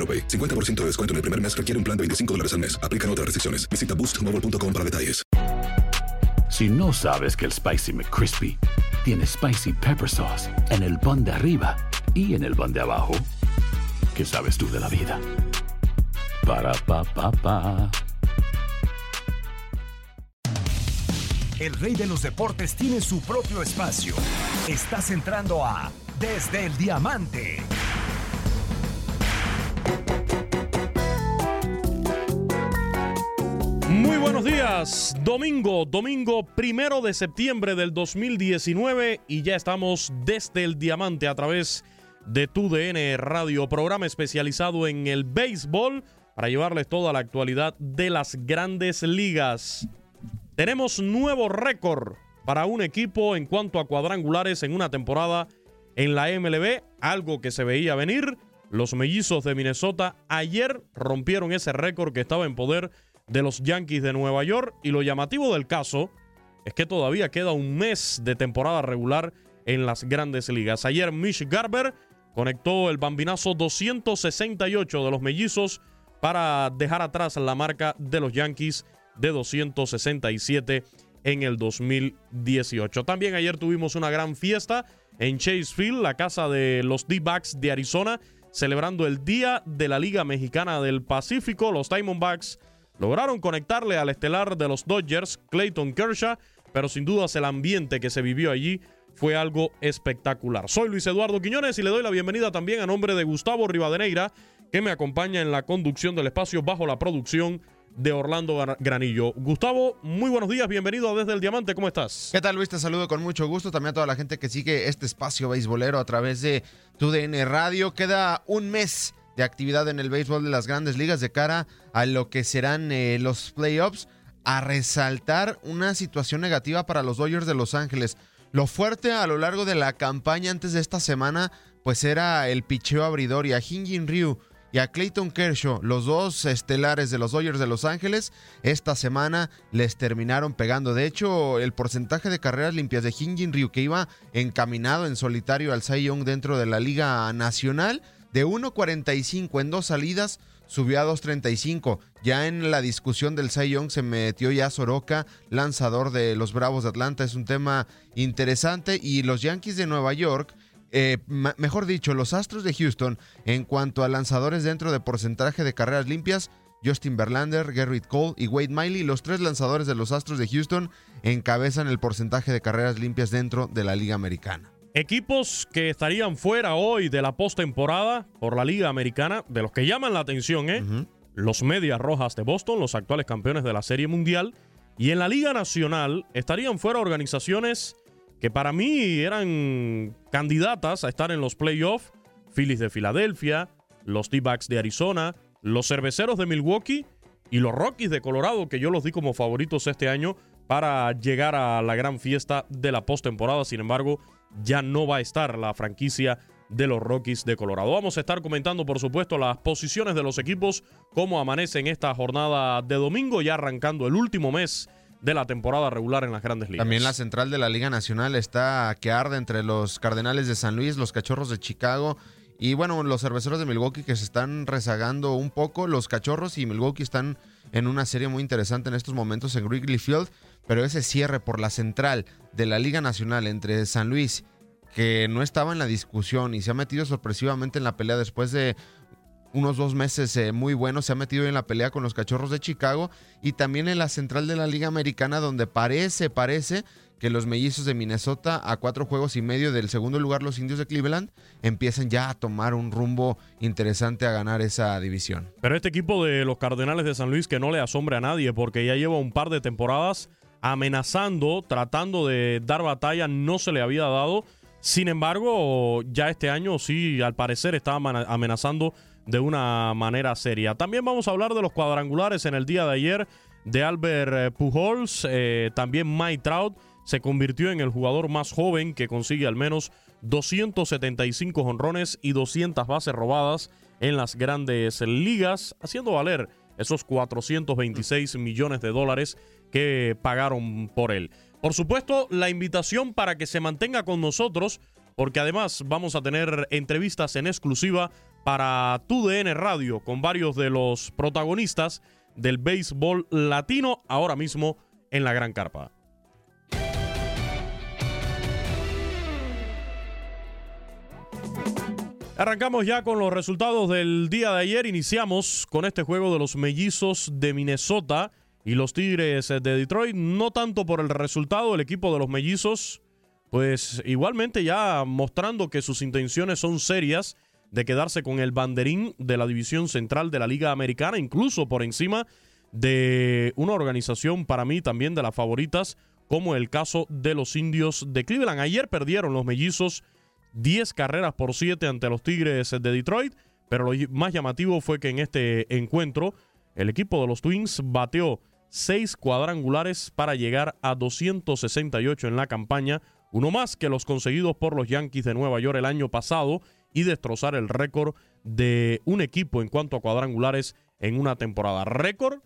AroPay. 50% de descuento en el primer mes requiere un plan de 25 dólares al mes. Aplican otras restricciones. Visita boostmobile.com para detalles. Si no sabes que el Spicy McCrispy tiene Spicy Pepper Sauce en el pan de arriba y en el pan de abajo, ¿qué sabes tú de la vida? Para, pa, pa, pa. El rey de los deportes tiene su propio espacio. Estás entrando a Desde el Diamante. Muy buenos días, domingo, domingo primero de septiembre del 2019 y ya estamos desde el Diamante a través de TUDN Radio, programa especializado en el béisbol para llevarles toda la actualidad de las grandes ligas. Tenemos nuevo récord para un equipo en cuanto a cuadrangulares en una temporada en la MLB, algo que se veía venir. Los mellizos de Minnesota ayer rompieron ese récord que estaba en poder de los Yankees de Nueva York y lo llamativo del caso es que todavía queda un mes de temporada regular en las grandes ligas. Ayer Mitch Garber conectó el bambinazo 268 de los mellizos para dejar atrás la marca de los Yankees de 267 en el 2018. También ayer tuvimos una gran fiesta en Chase Field, la casa de los D-Backs de Arizona, celebrando el Día de la Liga Mexicana del Pacífico. Los Diamondbacks lograron conectarle al estelar de los Dodgers, Clayton Kershaw, pero sin dudas el ambiente que se vivió allí fue algo espectacular. Soy Luis Eduardo Quiñones y le doy la bienvenida también a nombre de Gustavo Rivadeneira, que me acompaña en la conducción del espacio bajo la producción de Orlando Granillo. Gustavo, muy buenos días, bienvenido a Desde el Diamante, ¿cómo estás? ¿Qué tal Luis? Te saludo con mucho gusto, también a toda la gente que sigue este espacio beisbolero a través de TUDN Radio. Queda un mes de actividad en el béisbol de las grandes ligas de cara a lo que serán eh, los playoffs, a resaltar una situación negativa para los Dodgers de Los Ángeles. Lo fuerte a lo largo de la campaña antes de esta semana, pues era el picheo abridor y a Hinjin Ryu y a Clayton Kershaw, los dos estelares de los Dodgers de Los Ángeles, esta semana les terminaron pegando. De hecho, el porcentaje de carreras limpias de Hinjin Ryu, que iba encaminado en solitario al Cy Young dentro de la Liga Nacional, de 1.45 en dos salidas, subió a 2.35. Ya en la discusión del Cy Young se metió ya Soroka, lanzador de los Bravos de Atlanta. Es un tema interesante. Y los Yankees de Nueva York eh, mejor dicho, los Astros de Houston, en cuanto a lanzadores dentro de porcentaje de carreras limpias, Justin Verlander, Garrett Cole y Wade Miley, los tres lanzadores de los Astros de Houston, encabezan el porcentaje de carreras limpias dentro de la Liga Americana. Equipos que estarían fuera hoy de la postemporada por la Liga Americana, de los que llaman la atención, ¿eh? Los Medias Rojas de Boston, los actuales campeones de la Serie Mundial. Y en la Liga Nacional estarían fuera organizaciones que para mí eran candidatas a estar en los playoffs. Phillies de Filadelfia, los D-Backs de Arizona, los Cerveceros de Milwaukee y los Rockies de Colorado, que yo los di como favoritos este año para llegar a la gran fiesta de la postemporada. Sin embargo, ya no va a estar la franquicia de los Rockies de Colorado. Vamos a estar comentando, por supuesto, las posiciones de los equipos, cómo amanece en esta jornada de domingo, ya arrancando el último mes de la temporada regular en las grandes ligas. También la central de la Liga Nacional está que arde entre los Cardenales de San Luis, los Cachorros de Chicago y bueno, los cerveceros de Milwaukee que se están rezagando un poco. Los Cachorros y Milwaukee están en una serie muy interesante en estos momentos en Wrigley Field, pero ese cierre por la central de la Liga Nacional entre San Luis que no estaba en la discusión y se ha metido sorpresivamente en la pelea después de unos dos meses eh, muy buenos, se ha metido en la pelea con los Cachorros de Chicago y también en la central de la Liga Americana donde parece, parece que los mellizos de Minnesota a cuatro juegos y medio del segundo lugar los indios de Cleveland empiezan ya a tomar un rumbo interesante a ganar esa división. Pero este equipo de los Cardenales de San Luis que no le asombre a nadie porque ya lleva un par de temporadas amenazando, tratando de dar batalla, no se le había dado. Sin embargo, ya este año sí, al parecer está amenazando de una manera seria. También vamos a hablar de los cuadrangulares en el día de ayer de Albert eh, Pujols, eh, también Mike Trout se convirtió en el jugador más joven que consigue al menos 275 honrones y 200 bases robadas en las grandes ligas, haciendo valer esos 426 millones de dólares que pagaron por él. Por supuesto, la invitación para que se mantenga con nosotros, porque además vamos a tener entrevistas en exclusiva para TUDN Radio con varios de los protagonistas del béisbol latino ahora mismo en la Gran Carpa. Arrancamos ya con los resultados del día de ayer. Iniciamos con este juego de los mellizos de Minnesota y los Tigres de Detroit. No tanto por el resultado, el equipo de los mellizos, pues igualmente ya mostrando que sus intenciones son serias de quedarse con el banderín de la división central de la Liga Americana, incluso por encima de una organización para mí también de las favoritas, como el caso de los indios de Cleveland. Ayer perdieron los mellizos 10 carreras por 7 ante los Tigres de Detroit, pero lo más llamativo fue que en este encuentro el equipo de los Twins bateó 6 cuadrangulares para llegar a 268 en la campaña, uno más que los conseguidos por los Yankees de Nueva York el año pasado y destrozar el récord de un equipo en cuanto a cuadrangulares en una temporada. Récord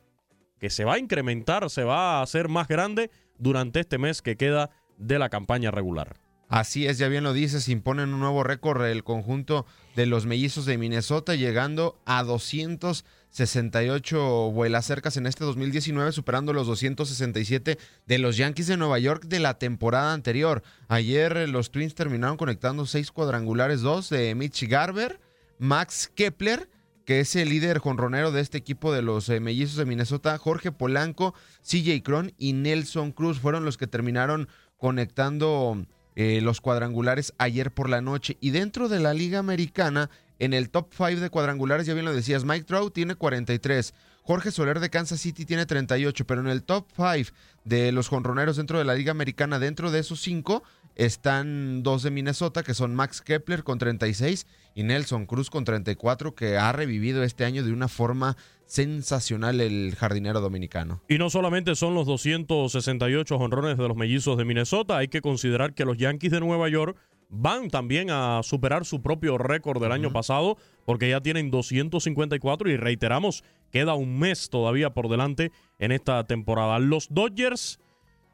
que se va a incrementar, se va a hacer más grande durante este mes que queda de la campaña regular. Así es, ya bien lo dices, imponen un nuevo récord el conjunto de los mellizos de Minnesota, llegando a 268 vuelas cercas en este 2019, superando los 267 de los Yankees de Nueva York de la temporada anterior. Ayer los Twins terminaron conectando seis cuadrangulares, dos de Mitch Garber, Max Kepler, que es el líder jonronero de este equipo de los eh, mellizos de Minnesota, Jorge Polanco, CJ Cron y Nelson Cruz fueron los que terminaron conectando eh, los cuadrangulares ayer por la noche. Y dentro de la Liga Americana, en el top 5 de cuadrangulares, ya bien lo decías, Mike Trout tiene 43. Jorge Soler de Kansas City tiene 38, pero en el top 5 de los jonroneros dentro de la Liga Americana, dentro de esos 5, están dos de Minnesota, que son Max Kepler con 36 y Nelson Cruz con 34, que ha revivido este año de una forma sensacional el jardinero dominicano. Y no solamente son los 268 honrones de los mellizos de Minnesota, hay que considerar que los Yankees de Nueva York van también a superar su propio récord del año pasado, porque ya tienen 254 y reiteramos, queda un mes todavía por delante en esta temporada. Los Dodgers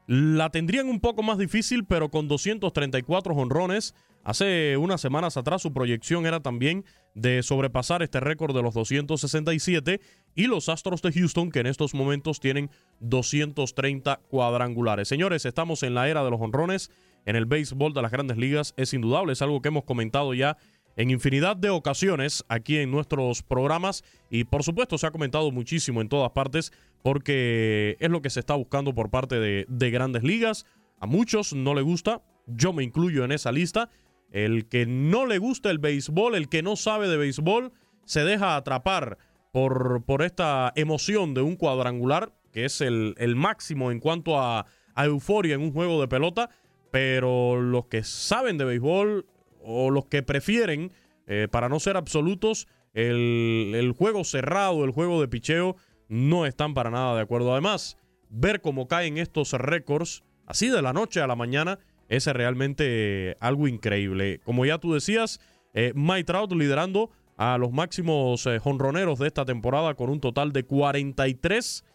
la tendrían un poco más difícil, pero con 234 honrones. Hace unas semanas atrás su proyección era también de sobrepasar este récord de los 267 y los Astros de Houston que en estos momentos tienen 230 cuadrangulares. Señores, estamos en la era de los honrones en el béisbol de las grandes ligas. Es indudable, es algo que hemos comentado ya en infinidad de ocasiones aquí en nuestros programas y por supuesto se ha comentado muchísimo en todas partes porque es lo que se está buscando por parte de, de grandes ligas. A muchos no le gusta, yo me incluyo en esa lista. El que no le gusta el béisbol, el que no sabe de béisbol, se deja atrapar por, por esta emoción de un cuadrangular, que es el, máximo en cuanto a euforia en un juego de pelota. Pero los que saben de béisbol o los que prefieren, eh, para no ser absolutos, el, juego cerrado, el juego de picheo, no están para nada de acuerdo. Además, ver cómo caen estos récords, así de la noche a la mañana, es realmente algo increíble. Como ya tú decías, Eh, Mike Trout liderando a los máximos eh, jonroneros de esta temporada con un total de 43.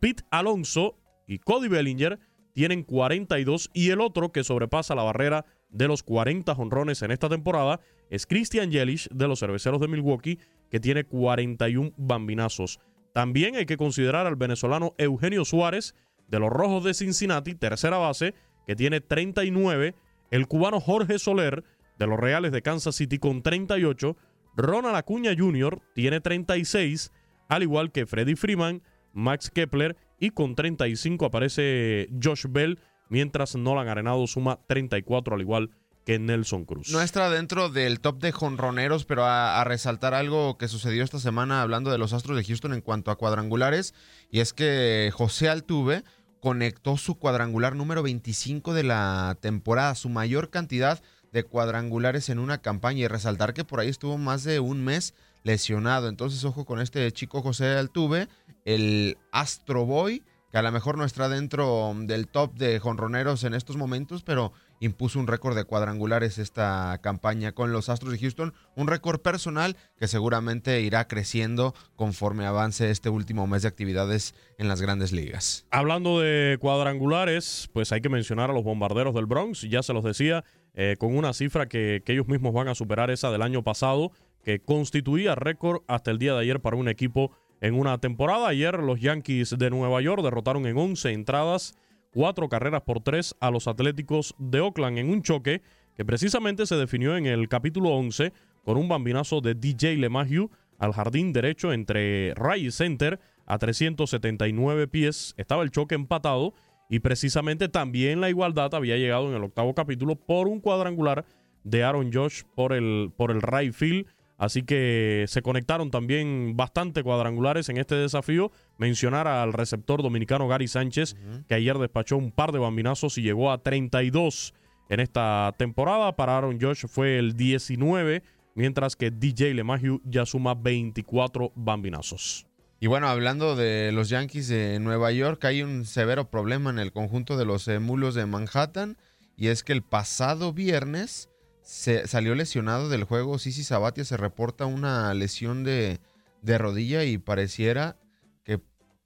Pete Alonso y Cody Bellinger tienen 42 y el otro que sobrepasa la barrera de los 40 jonrones en esta temporada es Christian Yelich de los Cerveceros de Milwaukee que tiene 41 bambinazos. También hay que considerar al venezolano Eugenio Suárez de los Rojos de Cincinnati, tercera base, que tiene 39, el cubano Jorge Soler de los Reales de Kansas City con 38, Ronald Acuña Jr. tiene 36, al igual que Freddie Freeman, Max Kepler y con 35 aparece Josh Bell, mientras Nolan Arenado suma 34 al igual que Nelson Cruz. No está dentro del top de jonroneros, pero a, a, resaltar algo que sucedió esta semana hablando de los Astros de Houston en cuanto a cuadrangulares, y es que José Altuve conectó su cuadrangular número 25 de la temporada, su mayor cantidad de cuadrangulares en una campaña y resaltar que por ahí estuvo más de un mes lesionado. Entonces, ojo con este chico José Altuve, el Astro Boy, que a lo mejor no está dentro del top de jonroneros en estos momentos, pero impuso un récord de cuadrangulares esta campaña con los Astros de Houston, un récord personal que seguramente irá creciendo conforme avance este último mes de actividades en las grandes ligas. Hablando de cuadrangulares, pues hay que mencionar a los bombarderos del Bronx, ya se los decía, eh, con una cifra que, que ellos mismos van a superar esa del año pasado, que constituía récord hasta el día de ayer para un equipo en una temporada. Ayer los Yankees de Nueva York derrotaron en 11 entradas cuatro carreras por tres a los Atléticos de Oakland en un choque que precisamente se definió en el capítulo 11 con un bambinazo de DJ LeMahieu al jardín derecho entre Ray Center a 379 pies. Estaba el choque empatado y precisamente también la igualdad había llegado en el octavo capítulo por un cuadrangular de Aaron Josh por el, por el field. Así que se conectaron también bastante cuadrangulares en este desafío. Mencionar al receptor dominicano Gary Sánchez, uh -huh. que ayer despachó un par de bambinazos y llegó a 32 en esta temporada. Para Aaron Josh fue el 19, mientras que DJ LeMahieu ya suma 24 bambinazos. Y bueno, hablando de los Yankees de Nueva York, hay un severo problema en el conjunto de los mulos de Manhattan. Y es que el pasado viernes se salió lesionado del juego. Sisi Sabatia se reporta una lesión de, de, rodilla y pareciera que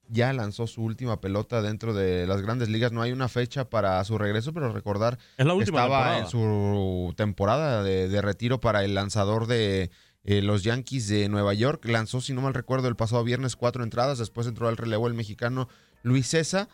ya lanzó su última pelota dentro de las grandes ligas. No hay una fecha para su regreso, pero recordar es la última estaba temporada. en su temporada de, de, retiro para el lanzador de eh, los Yankees de Nueva York. Lanzó, si no mal recuerdo, el pasado viernes cuatro entradas. Después entró al relevo el mexicano Luis César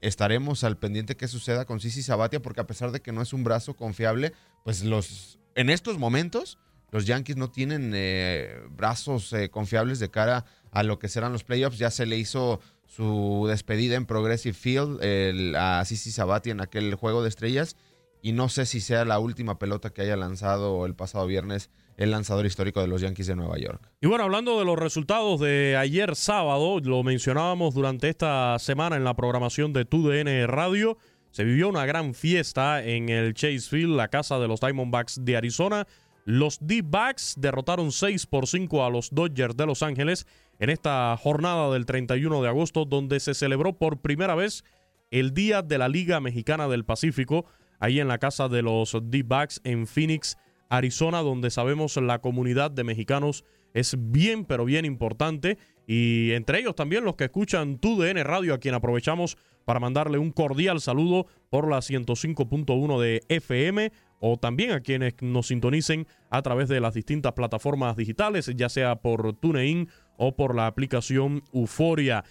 estaremos al pendiente qué suceda con Sisi Sabatia, porque a pesar de que no es un brazo confiable, pues los en estos momentos los Yankees no tienen eh, brazos eh, confiables de cara a lo que serán los playoffs. Ya se le hizo su despedida en Progressive Field el, a Sisi Sabatia en aquel juego de estrellas. Y no sé si sea la última pelota que haya lanzado el pasado viernes el lanzador histórico de los Yankees de Nueva York. Y bueno, hablando de los resultados de ayer sábado, lo mencionábamos durante esta semana en la programación de TUDN Radio. Se vivió una gran fiesta en el Chase Field, la casa de los Diamondbacks de Arizona. Los D-Backs derrotaron 6 por 5 a los Dodgers de Los Ángeles en esta jornada del 31 de agosto, donde se celebró por primera vez el Día de la Liga Mexicana del Pacífico, ahí en la casa de los D-Backs en Phoenix, Arizona, donde sabemos la comunidad de mexicanos es bien, pero bien importante. Y entre ellos también los que escuchan TUDN Radio, a quien aprovechamos para mandarle un cordial saludo por la 105.1 de FM o también a quienes nos sintonicen a través de las distintas plataformas digitales, ya sea por TuneIn o por la aplicación Euforia.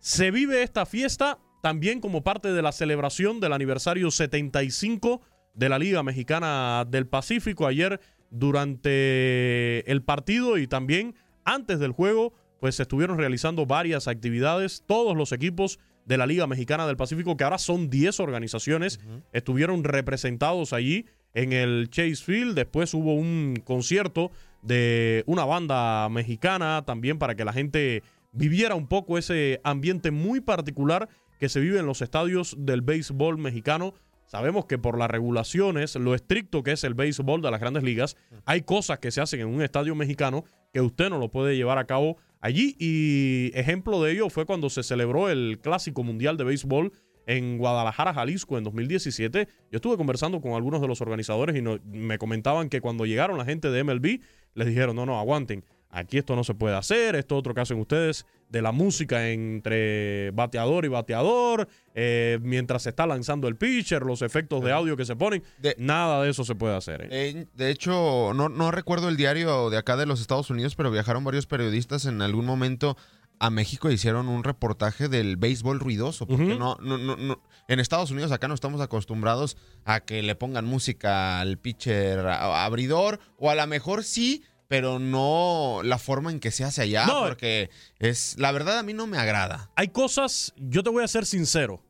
Se vive esta fiesta también como parte de la celebración del aniversario 75 de la Liga Mexicana del Pacífico. Ayer durante el partido y también antes del juego, pues se estuvieron realizando varias actividades. Todos los equipos de la Liga Mexicana del Pacífico, que ahora son 10 organizaciones, uh -huh. estuvieron representados allí en el Chase Field. Después hubo un concierto de una banda mexicana también para que la gente viviera un poco ese ambiente muy particular que se vive en los estadios del béisbol mexicano. Sabemos que por las regulaciones, lo estricto que es el béisbol de las grandes ligas, hay cosas que se hacen en un estadio mexicano que usted no lo puede llevar a cabo allí. Y ejemplo de ello fue cuando se celebró el Clásico Mundial de Béisbol en Guadalajara, Jalisco, en 2017. Yo estuve conversando con algunos de los organizadores y me comentaban que cuando llegaron la gente de MLB, les dijeron, no, no, aguanten. Aquí esto no se puede hacer, esto otro que hacen ustedes de la música entre bateador y bateador, eh, mientras se está lanzando el pitcher, los efectos de audio que se ponen, nada de eso se puede hacer. ¿eh? de hecho, no, no recuerdo el diario de acá de los Estados Unidos, pero viajaron varios periodistas en algún momento a México hicieron un reportaje del béisbol ruidoso, porque no, no, no, en Estados Unidos acá no estamos acostumbrados a que le pongan música al pitcher abridor, o a lo mejor sí, pero no la forma en que se hace allá, porque es, la verdad a mí no me agrada. Hay cosas, yo te voy a ser sincero,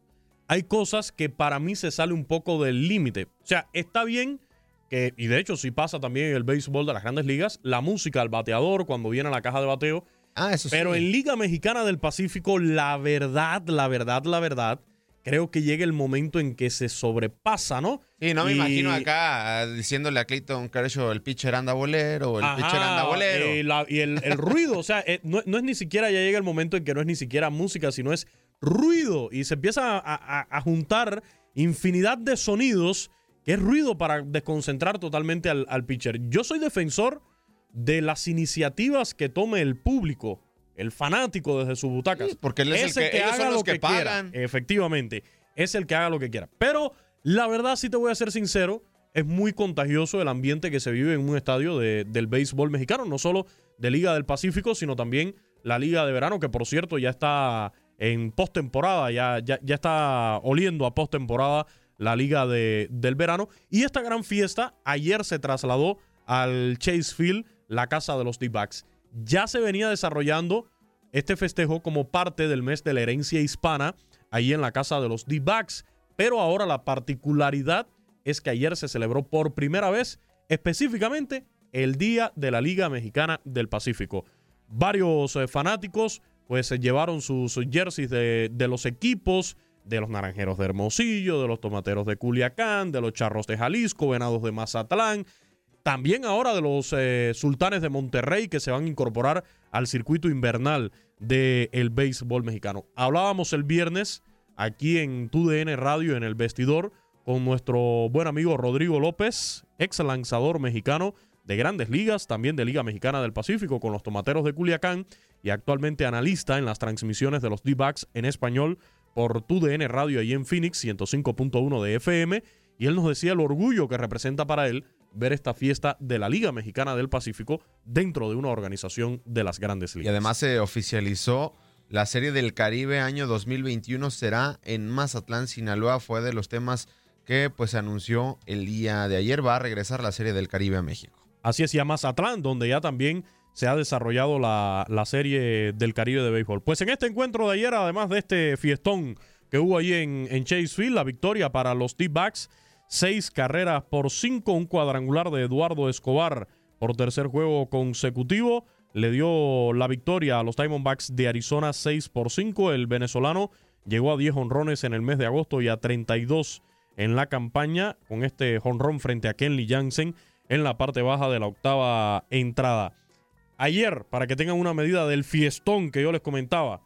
hay cosas que para mí se sale un poco del límite. O sea, está bien que, y de hecho si pasa también en el béisbol de las grandes ligas, la música al bateador cuando viene a la caja de bateo Ah, eso Pero en Liga Mexicana del Pacífico, la verdad, la verdad, la verdad, creo que llega el momento en que se sobrepasa, ¿no? Sí, no me imagino acá diciéndole a Clayton Kershaw el pitcher anda bolero, el pitcher anda bolero. Eh, y el, ruido, o sea, eh, no, es ni siquiera, ya llega el momento en que no es ni siquiera música, sino es ruido. Y se empieza a, juntar infinidad de sonidos que es ruido para desconcentrar totalmente al, al pitcher. Yo soy defensor de las iniciativas que tome el público, el fanático desde su butaca. porque él es, el que, haga lo que, pagan. Efectivamente, es el que haga lo que quiera. Pero la verdad, si te voy a ser sincero, es muy contagioso el ambiente que se vive en un estadio del béisbol mexicano, no solo de Liga del Pacífico, sino también la Liga de Verano, que por cierto ya está en postemporada, ya, ya, ya está oliendo a postemporada la Liga de, del Verano. Y esta gran fiesta ayer se trasladó al Chase Field la casa de los D-Backs. Ya se venía desarrollando este festejo como parte del mes de la herencia hispana ahí en la casa de los D-Backs, pero ahora la particularidad es que ayer se celebró por primera vez específicamente el Día de la Liga Mexicana del Pacífico. Varios eh, fanáticos pues se llevaron sus jerseys de, de los equipos, de los Naranjeros de Hermosillo, de los Tomateros de Culiacán, de los Charros de Jalisco, Venados de Mazatlán, también ahora de los eh, sultanes de Monterrey que se van a incorporar al circuito invernal del béisbol mexicano. Hablábamos el viernes aquí en TUDN Radio en el vestidor con nuestro buen amigo Rodrigo López, ex lanzador mexicano de grandes ligas, también de Liga Mexicana del Pacífico con los Tomateros de Culiacán y actualmente analista en las transmisiones de los D-Backs en español por TUDN Radio ahí en Phoenix 105.1 de FM y él nos decía el orgullo que representa para él ver esta fiesta de la Liga Mexicana del Pacífico dentro de una organización de las grandes ligas. Y además se oficializó la Serie del Caribe año 2021 será en Mazatlán, Sinaloa. Fue de los temas que pues se anunció el día de ayer. Va a regresar la Serie del Caribe a México. Así es, y a Mazatlán, donde ya también se ha desarrollado la, Serie del Caribe de béisbol. Pues en este encuentro de ayer, además de este fiestón que hubo ahí en, en Chase la victoria para los T-Backs seis carreras por cinco, un cuadrangular de Eduardo Escobar por tercer juego consecutivo. Le dio la victoria a los Diamondbacks de Arizona 6 por 5. El venezolano llegó a 10 honrones en el mes de agosto y a 32 en la campaña con este honrón frente a Kenley Jansen en la parte baja de la octava entrada. Ayer, para que tengan una medida del fiestón que yo les comentaba,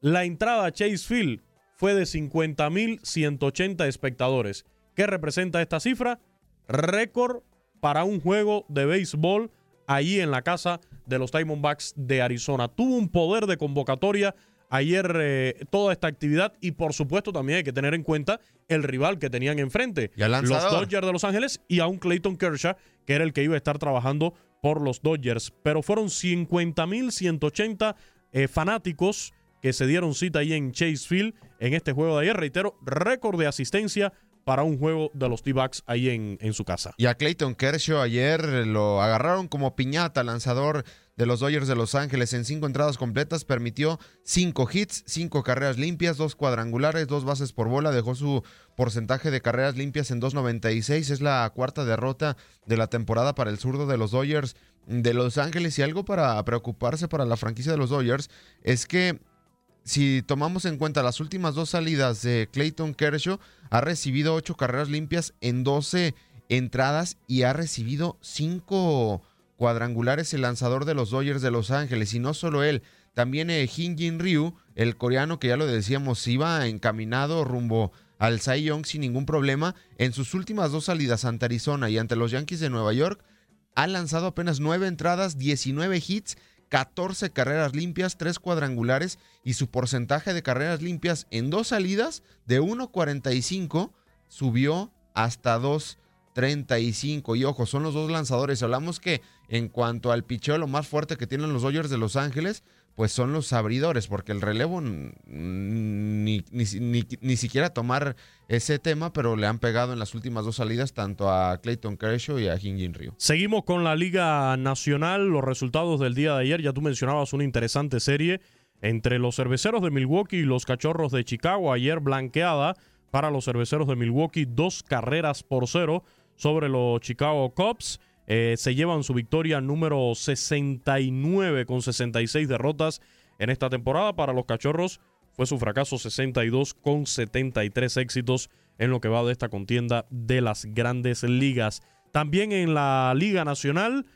la entrada a Chase Field fue de 50.180 espectadores. ¿Qué representa esta cifra? Récord para un juego de béisbol ahí en la casa de los Diamondbacks de Arizona. Tuvo un poder de convocatoria ayer eh, toda esta actividad y por supuesto también hay que tener en cuenta el rival que tenían enfrente, los Dodgers de Los Ángeles y a un Clayton Kershaw que era el que iba a estar trabajando por los Dodgers. Pero fueron 50.180 eh, fanáticos que se dieron cita ahí en Chase Field en este juego de ayer. Reitero, récord de asistencia para un juego de los D-Backs ahí en, en, su casa. Y a Clayton Kershaw ayer lo agarraron como piñata, lanzador de los Dodgers de Los Ángeles en cinco entradas completas, permitió cinco hits, cinco carreras limpias, dos cuadrangulares, dos bases por bola, dejó su porcentaje de carreras limpias en 2.96, es la cuarta derrota de la temporada para el zurdo de los Dodgers de Los Ángeles y algo para preocuparse para la franquicia de los Dodgers es que si tomamos en cuenta las últimas dos salidas de Clayton Kershaw, ha recibido ocho carreras limpias en 12 entradas y ha recibido cinco cuadrangulares el lanzador de los Dodgers de Los Ángeles. Y no solo él, También eh, Jin Ryu, el coreano que ya lo decíamos, iba encaminado rumbo al Cy Young sin ningún problema. En sus últimas dos salidas ante Arizona y ante los Yankees de Nueva York, ha lanzado apenas nueve entradas, 19 hits, 14 carreras limpias, 3 cuadrangulares y su porcentaje de carreras limpias en dos salidas de 1.45 subió hasta 2.35. Y ojo, son los dos lanzadores. Hablamos que en cuanto al picheo, lo más fuerte que tienen los Dodgers de Los Ángeles, pues son los abridores, porque el relevo ni, siquiera tomar ese tema, pero le han pegado en las últimas dos salidas tanto a Clayton Kershaw y a Jin Ryu. Seguimos con la Liga Nacional, los resultados del día de ayer, ya tú mencionabas una interesante serie entre los cerveceros de Milwaukee y los cachorros de Chicago, ayer blanqueada para los cerveceros de Milwaukee, dos carreras por cero sobre los Chicago Cubs. Eh, se llevan su victoria número 69 con 66 derrotas en esta temporada. Para los Cachorros fue su fracaso 62 con 73 éxitos en lo que va de esta contienda de las grandes ligas. También en la Liga Nacional,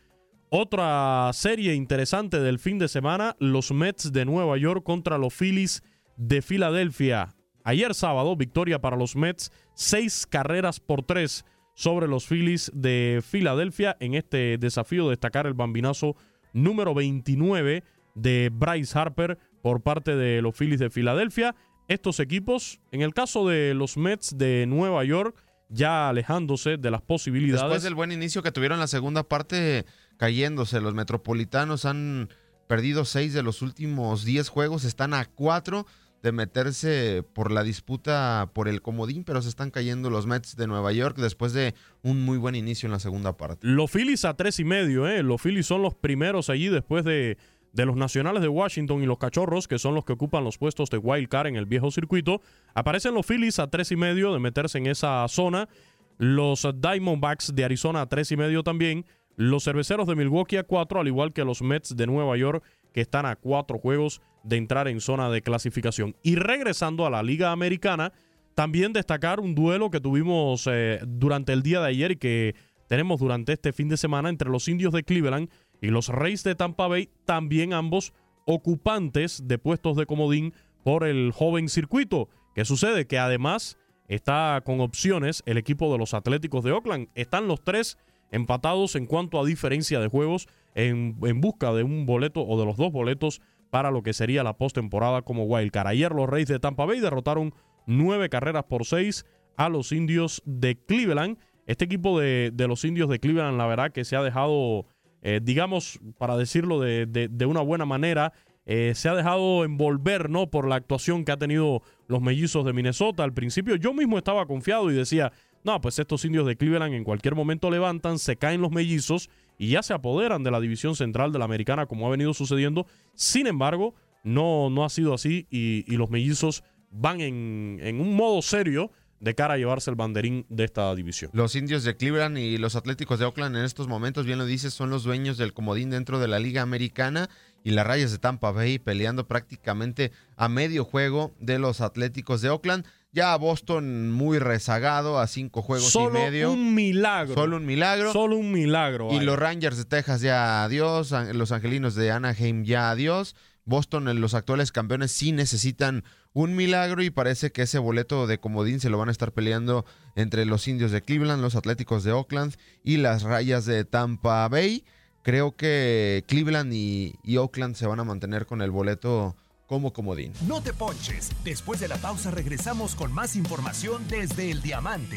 otra serie interesante del fin de semana, los Mets de Nueva York contra los Phillies de Filadelfia. Ayer sábado, victoria para los Mets, seis carreras por tres sobre los Phillies de Filadelfia en este desafío de destacar el bambinazo número 29 de Bryce Harper por parte de los Phillies de Filadelfia. Estos equipos, en el caso de los Mets de Nueva York, ya alejándose de las posibilidades. Después del buen inicio que tuvieron la segunda parte, cayéndose, los Metropolitanos han perdido seis de los últimos diez juegos, están a cuatro de meterse por la disputa por el comodín, pero se están cayendo los Mets de Nueva York después de un muy buen inicio en la segunda parte. Los Phillies a tres y medio, ¿eh? Los Phillies son los primeros allí después de, de los Nacionales de Washington y los Cachorros, que son los que ocupan los puestos de wild card en el viejo circuito. Aparecen los Phillies a tres y medio de meterse en esa zona. Los Diamondbacks de Arizona a tres y medio también. Los Cerveceros de Milwaukee a cuatro, al igual que los Mets de Nueva York, que están a cuatro juegos de entrar en zona de clasificación. Y regresando a la Liga Americana, también destacar un duelo que tuvimos eh, durante el día de ayer y que tenemos durante este fin de semana entre los indios de Cleveland y los Reyes de Tampa Bay, también ambos ocupantes de puestos de comodín por el joven circuito. ¿Qué sucede? Que además está con opciones el equipo de los Atléticos de Oakland. Están los tres empatados en cuanto a diferencia de juegos en, busca de un boleto o de los dos boletos para lo que sería la postemporada como wildcard. Ayer los Reyes de Tampa Bay derrotaron nueve carreras por seis a los indios de Cleveland. Este equipo de, los indios de Cleveland, la verdad que se ha dejado, eh, digamos, para decirlo de, una buena manera, eh, se ha dejado envolver ¿no? por la actuación que ha tenido los mellizos de Minnesota. Al principio yo mismo estaba confiado y decía, no, pues estos indios de Cleveland en cualquier momento levantan, se caen los mellizos y ya se apoderan de la división central de la americana como ha venido sucediendo. Sin embargo, no, no ha sido así y, los mellizos van en, en, un modo serio de cara a llevarse el banderín de esta división. Los indios de Cleveland y los Atléticos de Oakland en estos momentos, bien lo dices, son los dueños del comodín dentro de la Liga Americana y las rayas de Tampa Bay peleando prácticamente a medio juego de los Atléticos de Oakland. Ya Boston muy rezagado a cinco juegos y medio. Solo un milagro. Solo un milagro. Solo un milagro. Y los Rangers de Texas ya adiós. Los Angelinos de Anaheim ya adiós. Boston, los actuales campeones, sí necesitan un milagro y parece que ese boleto de comodín se lo van a estar peleando entre los indios de Cleveland, los Atléticos de Oakland y las rayas de Tampa Bay. Creo que Cleveland y, y Oakland se van a mantener con el boleto como comodín. No te ponches. Después de la pausa regresamos con más información desde el Diamante.